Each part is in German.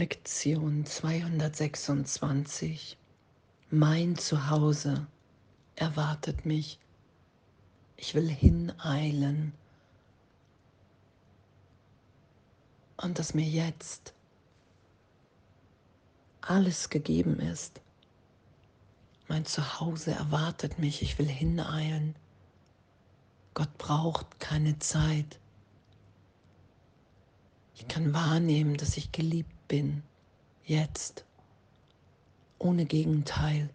Lektion 226. Mein Zuhause erwartet mich. Ich will hineilen. Und dass mir jetzt alles gegeben ist. Mein Zuhause erwartet mich. Ich will hineilen. Gott braucht keine Zeit. Ich kann wahrnehmen, dass ich geliebt bin, jetzt, ohne Gegenteil.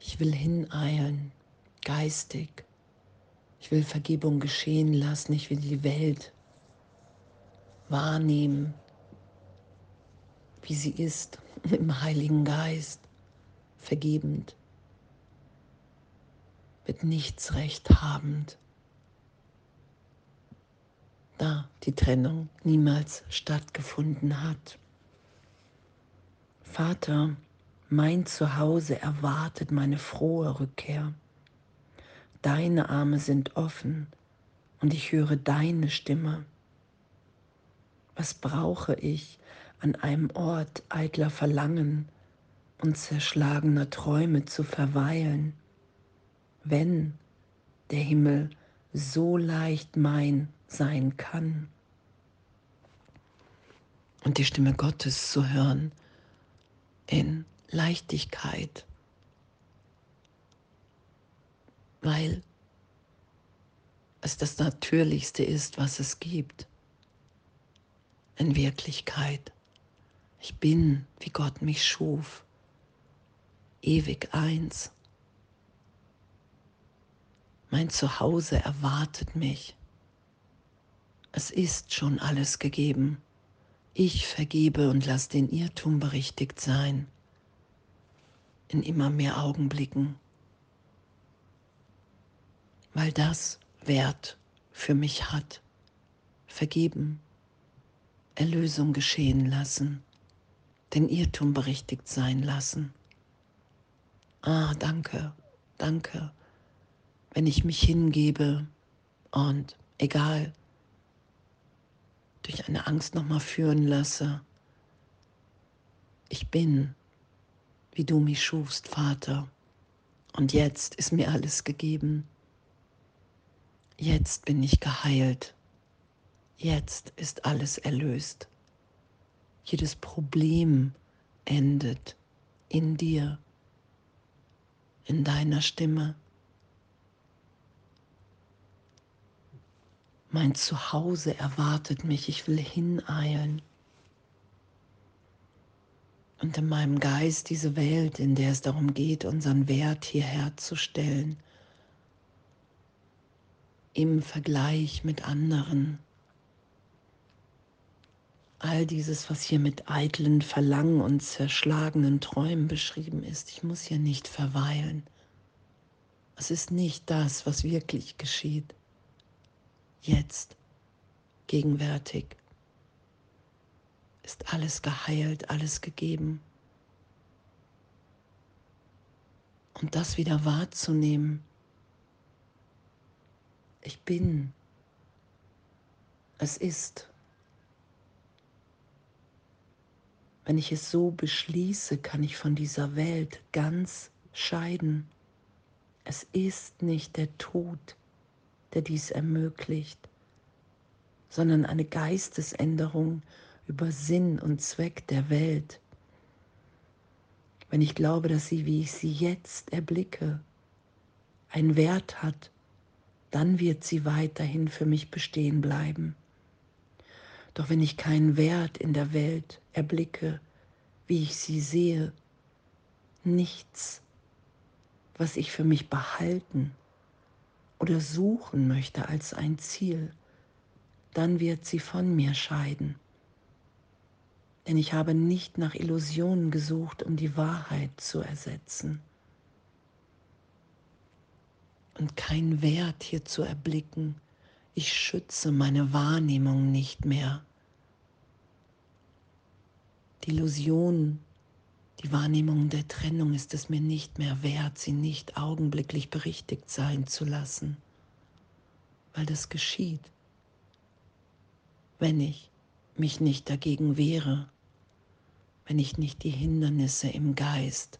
Ich will hineilen, geistig. Ich will Vergebung geschehen lassen. Ich will die Welt wahrnehmen, wie sie ist, im Heiligen Geist, vergebend, mit nichts recht habend da die Trennung niemals stattgefunden hat. Vater, mein Zuhause erwartet meine frohe Rückkehr. Deine Arme sind offen und ich höre deine Stimme. Was brauche ich an einem Ort eitler Verlangen und zerschlagener Träume zu verweilen, wenn der Himmel so leicht mein sein kann. Und die Stimme Gottes zu hören in Leichtigkeit, weil es das Natürlichste ist, was es gibt. In Wirklichkeit. Ich bin, wie Gott mich schuf, ewig eins. Mein Zuhause erwartet mich. Es ist schon alles gegeben. Ich vergebe und lass den Irrtum berichtigt sein. In immer mehr Augenblicken. Weil das Wert für mich hat. Vergeben. Erlösung geschehen lassen. Den Irrtum berichtigt sein lassen. Ah, danke, danke, wenn ich mich hingebe und egal, durch eine Angst nochmal führen lasse. Ich bin, wie du mich schufst, Vater. Und jetzt ist mir alles gegeben. Jetzt bin ich geheilt. Jetzt ist alles erlöst. Jedes Problem endet in dir, in deiner Stimme. Mein Zuhause erwartet mich, ich will hineilen. Und in meinem Geist diese Welt, in der es darum geht, unseren Wert hierher zu stellen, im Vergleich mit anderen. All dieses, was hier mit eitlen Verlangen und zerschlagenen Träumen beschrieben ist, ich muss hier nicht verweilen. Es ist nicht das, was wirklich geschieht jetzt, gegenwärtig, ist alles geheilt, alles gegeben. Und das wieder wahrzunehmen. Ich bin. Es ist. Wenn ich es so beschließe, kann ich von dieser Welt ganz scheiden. Es ist nicht der Tod, der dies ermöglicht, sondern eine Geistesänderung über Sinn und Zweck der Welt. Wenn ich glaube, dass sie, wie ich sie jetzt erblicke, einen Wert hat, dann wird sie weiterhin für mich bestehen bleiben. Doch wenn ich keinen Wert in der Welt erblicke, wie ich sie sehe, nichts, was ich für mich behalten oder suchen möchte als ein Ziel, dann wird sie von mir scheiden. Denn ich habe nicht nach Illusionen gesucht, um die Wahrheit zu ersetzen. Und kein Wert hier zu erblicken. Ich schütze meine Wahrnehmung nicht mehr. Die Illusion die Wahrnehmung der Trennung ist es mir nicht mehr wert, sie nicht augenblicklich berichtigt sein zu lassen, weil das geschieht, wenn ich mich nicht dagegen wehre, wenn ich nicht die Hindernisse im Geist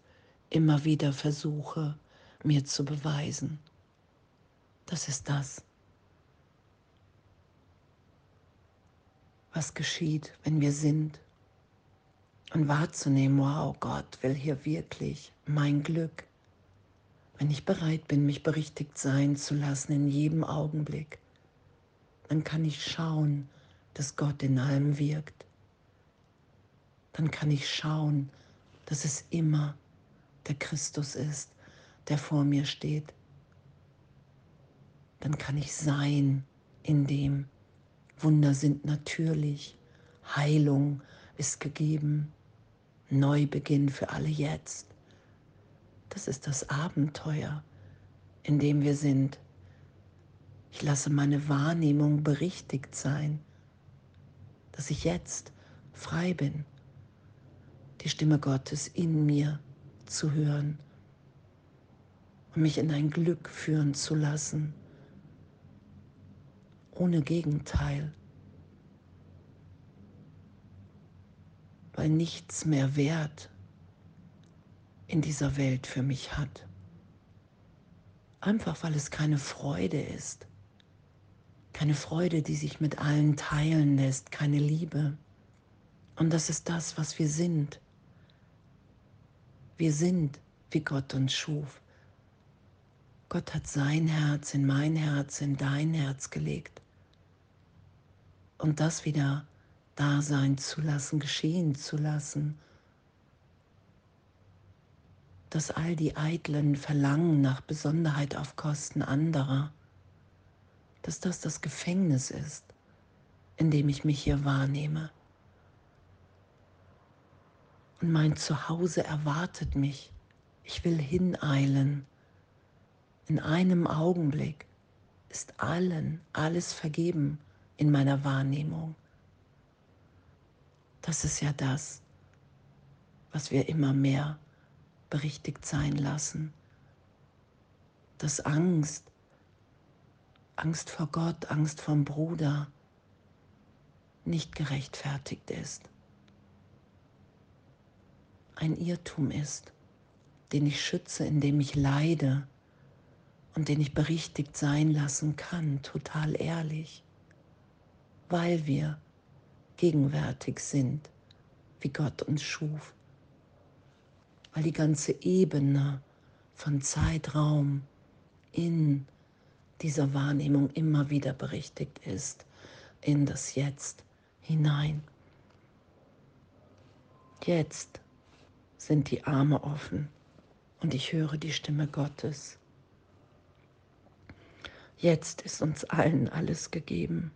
immer wieder versuche, mir zu beweisen. Das ist das, was geschieht, wenn wir sind. Und wahrzunehmen, wow, Gott will hier wirklich mein Glück. Wenn ich bereit bin, mich berichtigt sein zu lassen in jedem Augenblick, dann kann ich schauen, dass Gott in allem wirkt. Dann kann ich schauen, dass es immer der Christus ist, der vor mir steht. Dann kann ich sein in dem. Wunder sind natürlich. Heilung ist gegeben. Neubeginn für alle jetzt. Das ist das Abenteuer, in dem wir sind. Ich lasse meine Wahrnehmung berichtigt sein, dass ich jetzt frei bin, die Stimme Gottes in mir zu hören und mich in ein Glück führen zu lassen, ohne Gegenteil, weil nichts mehr Wert in dieser Welt für mich hat. Einfach weil es keine Freude ist. Keine Freude, die sich mit allen teilen lässt, keine Liebe. Und das ist das, was wir sind. Wir sind, wie Gott uns schuf. Gott hat sein Herz in mein Herz, in dein Herz gelegt. Und das wieder da sein zu lassen, geschehen zu lassen. Dass all die eitlen Verlangen nach Besonderheit auf Kosten anderer, dass das das Gefängnis ist, in dem ich mich hier wahrnehme. Und mein Zuhause erwartet mich. Ich will hineilen in einem Augenblick ist allen alles vergeben in meiner Wahrnehmung. Das ist ja das, was wir immer mehr berichtigt sein lassen. Dass Angst, Angst vor Gott, Angst vom Bruder nicht gerechtfertigt ist. Ein Irrtum ist, den ich schütze, indem ich leide und den ich berichtigt sein lassen kann, total ehrlich, weil wir gegenwärtig sind, wie Gott uns schuf, weil die ganze Ebene von Zeitraum in dieser Wahrnehmung immer wieder berichtigt ist, in das Jetzt hinein. Jetzt sind die Arme offen und ich höre die Stimme Gottes. Jetzt ist uns allen alles gegeben.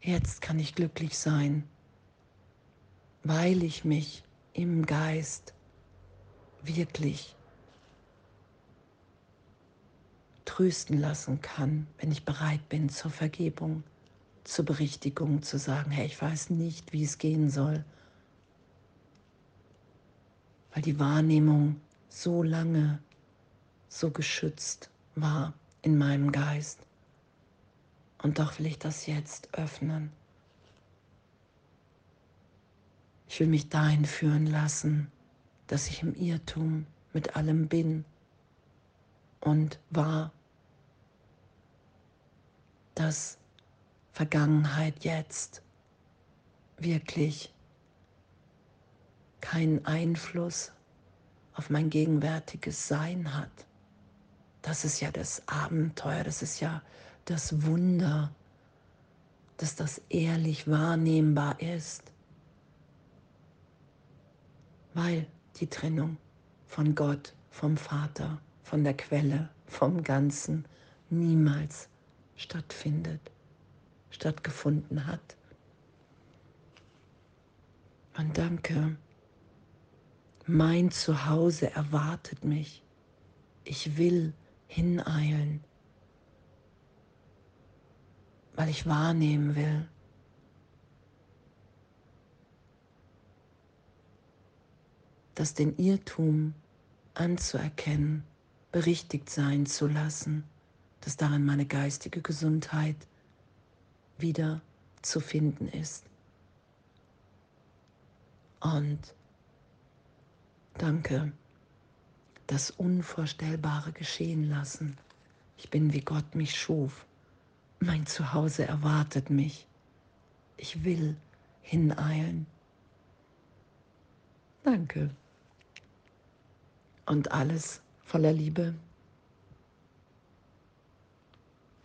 Jetzt kann ich glücklich sein, weil ich mich im Geist wirklich trösten lassen kann, wenn ich bereit bin zur Vergebung, zur Berichtigung, zu sagen, hey, ich weiß nicht, wie es gehen soll, weil die Wahrnehmung so lange so geschützt war in meinem Geist. Und doch will ich das jetzt öffnen. Ich will mich dahin führen lassen, dass ich im Irrtum mit allem bin und war, dass Vergangenheit jetzt wirklich keinen Einfluss auf mein gegenwärtiges Sein hat. Das ist ja das Abenteuer, das ist ja das Wunder, dass das ehrlich wahrnehmbar ist, weil die Trennung von Gott, vom Vater, von der Quelle, vom Ganzen niemals stattfindet, stattgefunden hat. Und danke, mein Zuhause erwartet mich. Ich will hineilen, weil ich wahrnehmen will, dass den Irrtum anzuerkennen, berichtigt sein zu lassen, dass darin meine geistige Gesundheit wieder zu finden ist. Und danke, das Unvorstellbare geschehen lassen. Ich bin, wie Gott mich schuf. Mein Zuhause erwartet mich. Ich will hineilen. Danke. Und alles voller Liebe.